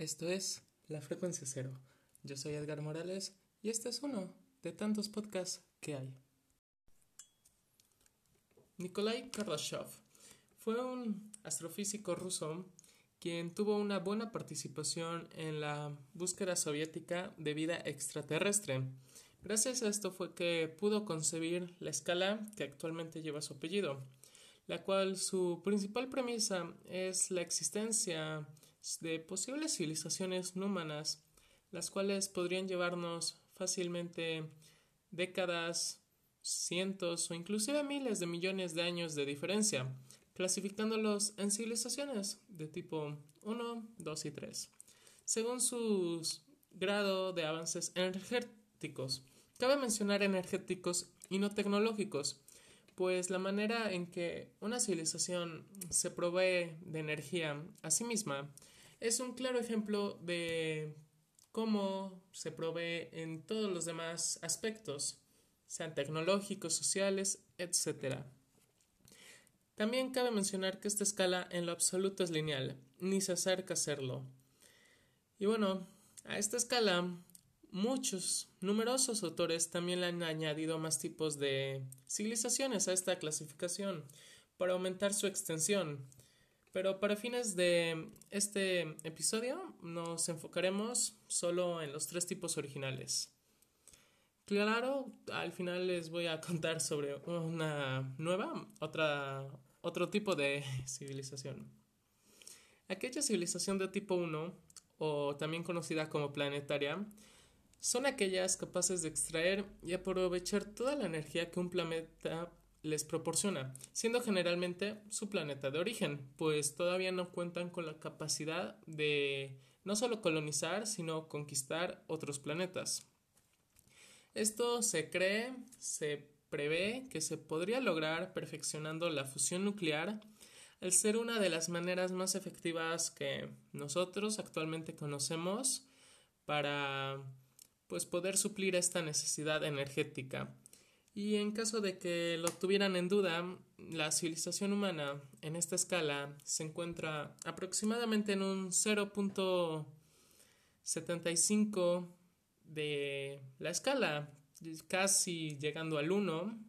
Esto es La Frecuencia Cero. Yo soy Edgar Morales y este es uno de tantos podcasts que hay. Nikolai Kardashev fue un astrofísico ruso quien tuvo una buena participación en la búsqueda soviética de vida extraterrestre. Gracias a esto fue que pudo concebir la escala que actualmente lleva su apellido, la cual su principal premisa es la existencia de posibles civilizaciones no las cuales podrían llevarnos fácilmente décadas, cientos o inclusive miles de millones de años de diferencia, clasificándolos en civilizaciones de tipo 1, 2 y 3, según su grado de avances energéticos. Cabe mencionar energéticos y no tecnológicos, pues la manera en que una civilización se provee de energía a sí misma es un claro ejemplo de cómo se provee en todos los demás aspectos, sean tecnológicos, sociales, etc. También cabe mencionar que esta escala en lo absoluto es lineal, ni se acerca a serlo. Y bueno, a esta escala muchos, numerosos autores también le han añadido más tipos de civilizaciones a esta clasificación para aumentar su extensión. Pero para fines de este episodio nos enfocaremos solo en los tres tipos originales. Claro, al final les voy a contar sobre una nueva, otra, otro tipo de civilización. Aquella civilización de tipo 1, o también conocida como planetaria, son aquellas capaces de extraer y aprovechar toda la energía que un planeta les proporciona, siendo generalmente su planeta de origen, pues todavía no cuentan con la capacidad de no solo colonizar, sino conquistar otros planetas. Esto se cree, se prevé que se podría lograr perfeccionando la fusión nuclear al ser una de las maneras más efectivas que nosotros actualmente conocemos para pues poder suplir esta necesidad energética y en caso de que lo tuvieran en duda, la civilización humana en esta escala se encuentra aproximadamente en un 0.75 de la escala, casi llegando al 1.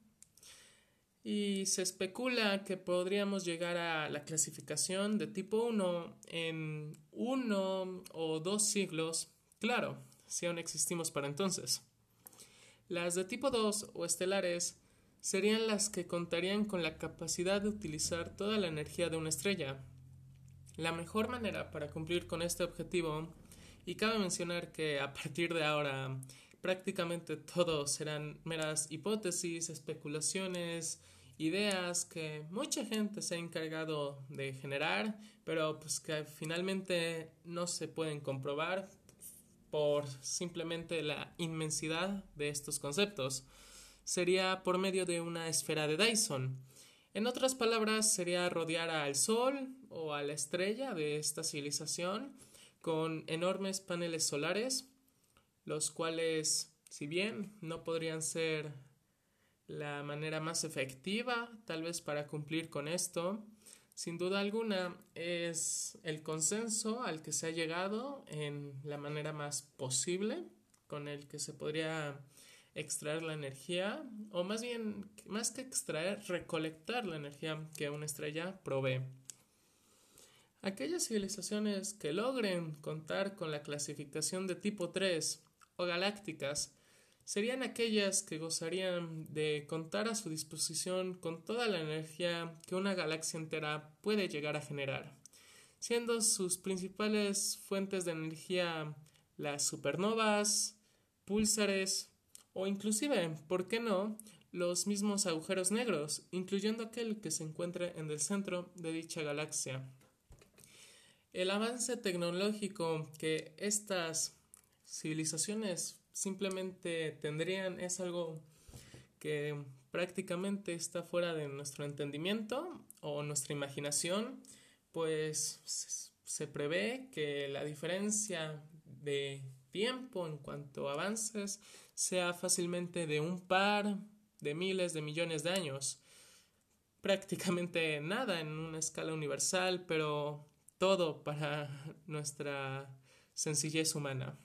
Y se especula que podríamos llegar a la clasificación de tipo 1 en uno o dos siglos, claro, si aún existimos para entonces. Las de tipo 2 o estelares serían las que contarían con la capacidad de utilizar toda la energía de una estrella. La mejor manera para cumplir con este objetivo, y cabe mencionar que a partir de ahora prácticamente todo serán meras hipótesis, especulaciones, ideas que mucha gente se ha encargado de generar, pero pues que finalmente no se pueden comprobar por simplemente la inmensidad de estos conceptos. Sería por medio de una esfera de Dyson. En otras palabras, sería rodear al Sol o a la estrella de esta civilización con enormes paneles solares, los cuales, si bien no podrían ser la manera más efectiva, tal vez para cumplir con esto, sin duda alguna es el consenso al que se ha llegado en la manera más posible con el que se podría extraer la energía o más bien más que extraer recolectar la energía que una estrella provee. Aquellas civilizaciones que logren contar con la clasificación de tipo 3 o galácticas serían aquellas que gozarían de contar a su disposición con toda la energía que una galaxia entera puede llegar a generar, siendo sus principales fuentes de energía las supernovas, púlsares o inclusive, ¿por qué no?, los mismos agujeros negros, incluyendo aquel que se encuentre en el centro de dicha galaxia. El avance tecnológico que estas civilizaciones simplemente tendrían, es algo que prácticamente está fuera de nuestro entendimiento o nuestra imaginación, pues se prevé que la diferencia de tiempo en cuanto avances sea fácilmente de un par de miles de millones de años. Prácticamente nada en una escala universal, pero todo para nuestra sencillez humana.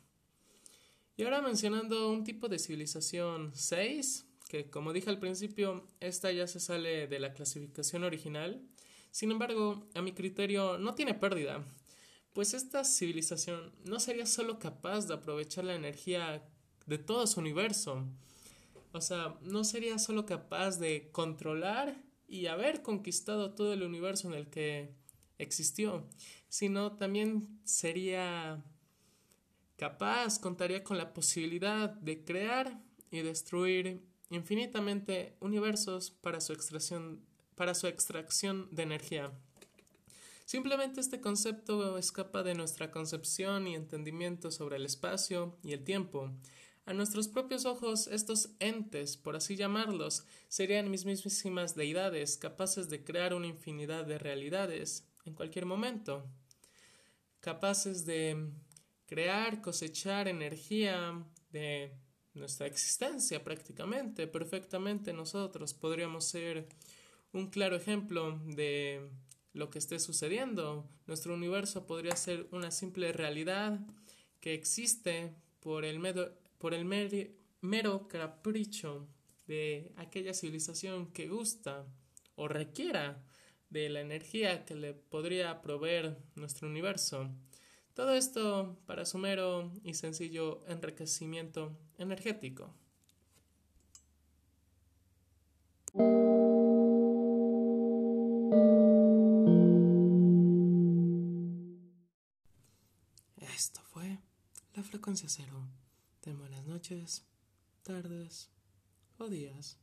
Y ahora mencionando un tipo de civilización 6, que como dije al principio, esta ya se sale de la clasificación original. Sin embargo, a mi criterio no tiene pérdida, pues esta civilización no sería solo capaz de aprovechar la energía de todo su universo, o sea, no sería solo capaz de controlar y haber conquistado todo el universo en el que existió, sino también sería capaz, contaría con la posibilidad de crear y destruir infinitamente universos para su extracción, para su extracción de energía. Simplemente este concepto escapa de nuestra concepción y entendimiento sobre el espacio y el tiempo. A nuestros propios ojos, estos entes, por así llamarlos, serían mismísimas deidades capaces de crear una infinidad de realidades en cualquier momento, capaces de crear, cosechar energía de nuestra existencia prácticamente, perfectamente nosotros podríamos ser un claro ejemplo de lo que esté sucediendo. Nuestro universo podría ser una simple realidad que existe por el, por el mero capricho de aquella civilización que gusta o requiera de la energía que le podría proveer nuestro universo. Todo esto para su mero y sencillo enriquecimiento energético. Esto fue la frecuencia cero de buenas noches, tardes o días.